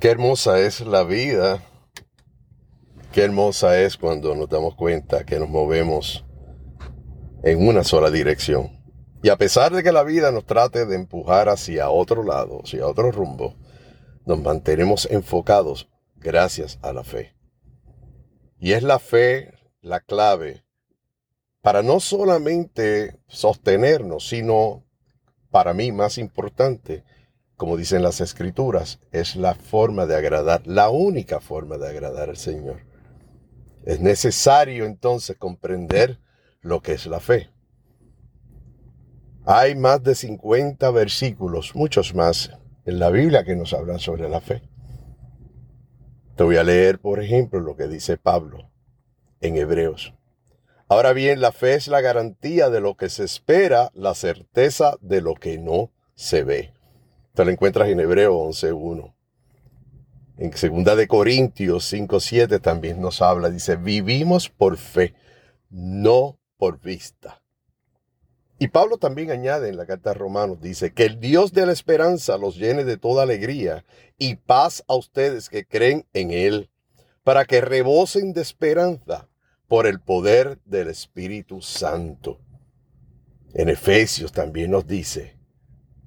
Qué hermosa es la vida. Qué hermosa es cuando nos damos cuenta que nos movemos en una sola dirección. Y a pesar de que la vida nos trate de empujar hacia otro lado, hacia otro rumbo, nos mantenemos enfocados gracias a la fe. Y es la fe la clave para no solamente sostenernos, sino, para mí más importante, como dicen las escrituras, es la forma de agradar, la única forma de agradar al Señor. Es necesario entonces comprender lo que es la fe. Hay más de 50 versículos, muchos más, en la Biblia que nos hablan sobre la fe. Te voy a leer, por ejemplo, lo que dice Pablo en Hebreos. Ahora bien, la fe es la garantía de lo que se espera, la certeza de lo que no se ve. Te lo encuentras en Hebreo 11.1. En segunda de Corintios 5.7 también nos habla, dice, vivimos por fe, no por vista. Y Pablo también añade en la carta a Romanos, dice, que el Dios de la esperanza los llene de toda alegría y paz a ustedes que creen en Él, para que rebosen de esperanza por el poder del Espíritu Santo. En Efesios también nos dice,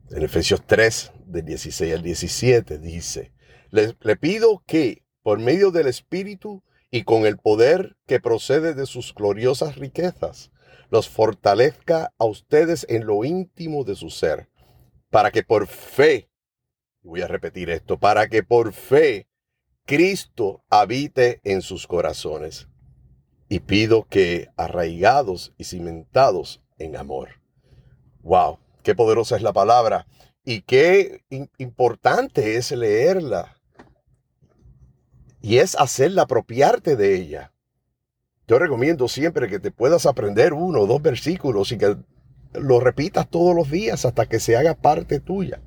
en Efesios 3, del 16 al 17, dice, le, le pido que, por medio del Espíritu y con el poder que procede de sus gloriosas riquezas, los fortalezca a ustedes en lo íntimo de su ser, para que por fe, voy a repetir esto, para que por fe Cristo habite en sus corazones. Y pido que arraigados y cimentados en amor. Wow, qué poderosa es la palabra y qué importante es leerla. Y es hacerla apropiarte de ella. Yo recomiendo siempre que te puedas aprender uno o dos versículos y que lo repitas todos los días hasta que se haga parte tuya.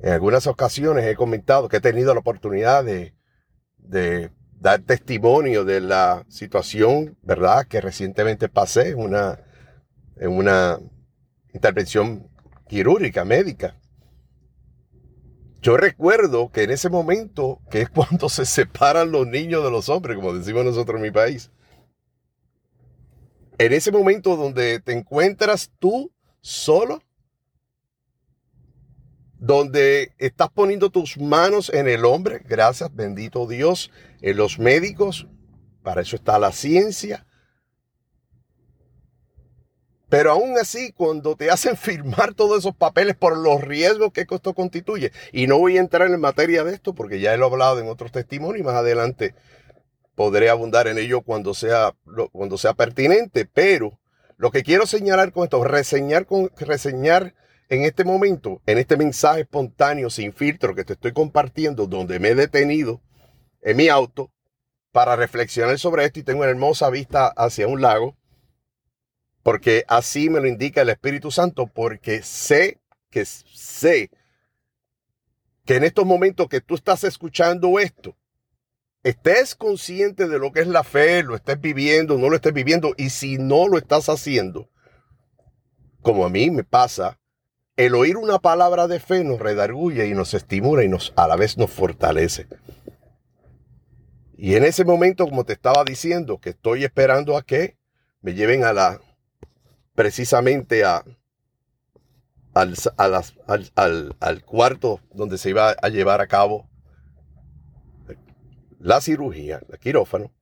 En algunas ocasiones he comentado que he tenido la oportunidad de, dar testimonio de la situación, ¿verdad?, que recientemente pasé una, en una intervención quirúrgica, médica. Yo recuerdo que en ese momento, que es cuando se separan los niños de los hombres, como decimos nosotros en mi país, en ese momento donde te encuentras tú solo, donde estás poniendo tus manos en el hombre, gracias, bendito Dios, en los médicos, para eso está la ciencia, pero aún así, cuando te hacen firmar todos esos papeles por los riesgos que esto constituye, y no voy a entrar en materia de esto porque ya he hablado en otros testimonios y más adelante podré abundar en ello cuando sea, cuando sea pertinente, pero lo que quiero señalar con esto, reseñar, con, reseñar en este momento, en este mensaje espontáneo sin filtro que te estoy compartiendo, donde me he detenido en mi auto para reflexionar sobre esto y tengo una hermosa vista hacia un lago porque así me lo indica el Espíritu Santo, porque sé que sé que en estos momentos que tú estás escuchando esto, estés consciente de lo que es la fe, lo estés viviendo, no lo estés viviendo, y si no lo estás haciendo, como a mí me pasa, el oír una palabra de fe nos redarguye y nos estimula y nos a la vez nos fortalece. Y en ese momento, como te estaba diciendo, que estoy esperando a que me lleven a la precisamente a, al, al, cuarto donde se iba a llevar a cabo la cirugía, el quirófano.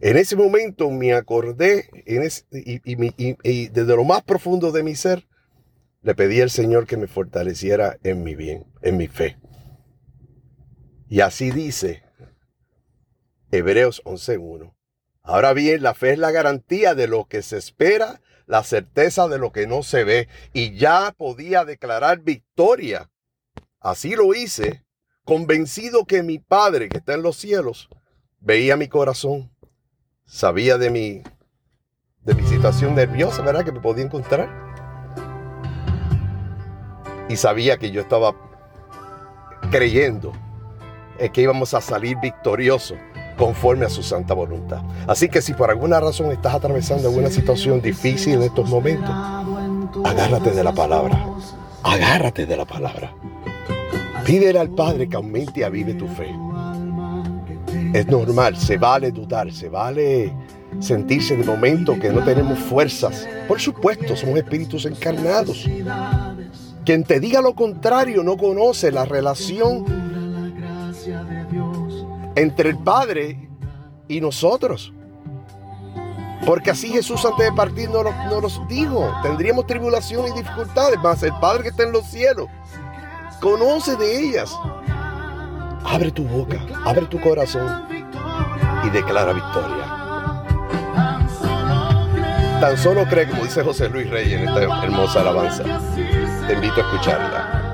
En ese momento me acordé en y, desde lo más profundo de mi ser le pedí al Señor que me fortaleciera en mi bien, en mi fe. Y así dice Hebreos 11.1. Ahora bien, la fe es la garantía de lo que se espera, la certeza de lo que no se ve. Y ya podía declarar victoria. Así lo hice, convencido que mi Padre que está en los cielos veía mi corazón, sabía de mi, de mi situación nerviosa, ¿verdad? Que me podía encontrar. Y sabía que yo estaba creyendo en que íbamos a salir victoriosos conforme a su santa voluntad. Así que si por alguna razón estás atravesando alguna situación difícil en estos momentos, agárrate de la palabra. Agárrate de la palabra. Pídele al Padre que aumente y avive tu fe. Es normal, se vale dudar, se vale sentirse de momento que no tenemos fuerzas. Por supuesto, somos espíritus encarnados. Quien te diga lo contrario no conoce la relación entre el Padre y nosotros. Porque así Jesús antes de partir nos, nos dijo, tendríamos tribulación y dificultades, mas el Padre que está en los cielos conoce de ellas. Abre tu boca, abre tu corazón y declara victoria. Tan solo cree, como dice José Luis Rey en esta hermosa alabanza. Te invito a escucharla.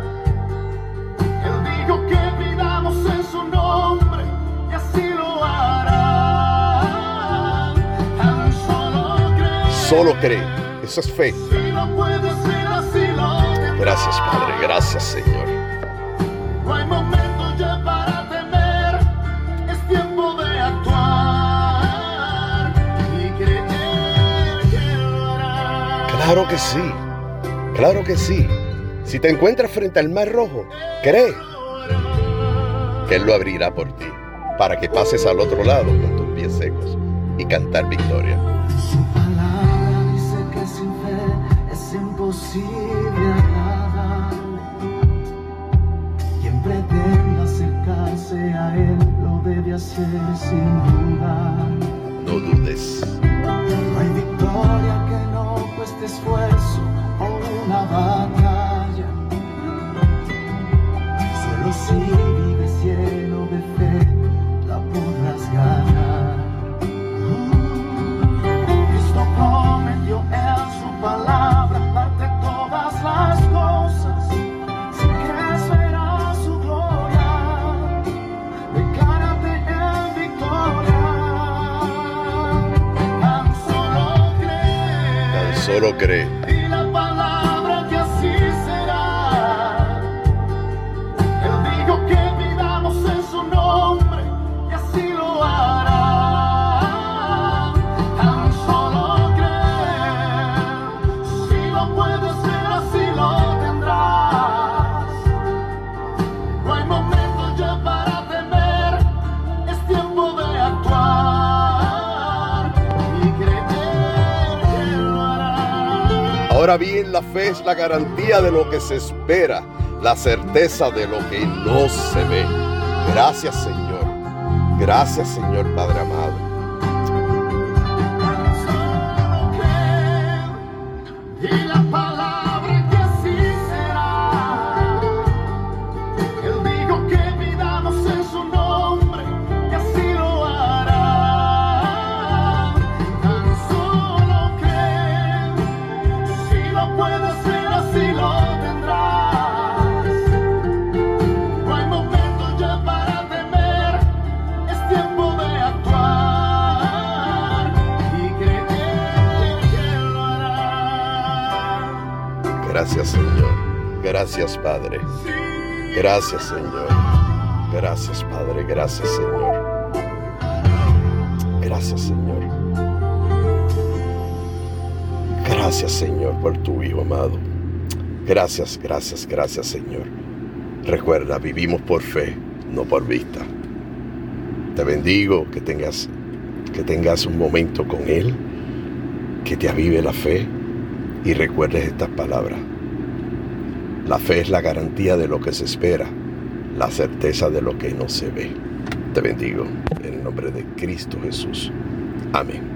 Solo cree. Eso es fe. Gracias, Padre. Gracias, Señor. No hay momento ya para temer. Es tiempo de actuar y creer. Claro que sí. Claro que sí. Si te encuentras frente al mar rojo, cree que Él lo abrirá por ti para que pases al otro lado con tus pies secos y cantar victoria. Él lo debe hacer sin dudar. No dudes. No hay victoria que no cueste esfuerzo o una batalla. Solo cree. Ahora bien, la fe es la garantía de lo que se espera, la certeza de lo que no se ve. Gracias Señor. Gracias Señor Padre amado. Gracias Señor. Gracias Padre. Gracias Señor. Gracias Padre. Gracias Señor. Gracias Señor. Gracias Señor por tu Hijo amado. Gracias, gracias, gracias Señor. Recuerda, vivimos por fe, no por vista. Te bendigo que tengas, que tengas un momento con Él, que te avive la fe y recuerdes estas palabras. La fe es la garantía de lo que se espera, la certeza de lo que no se ve. Te bendigo en el nombre de Cristo Jesús. Amén.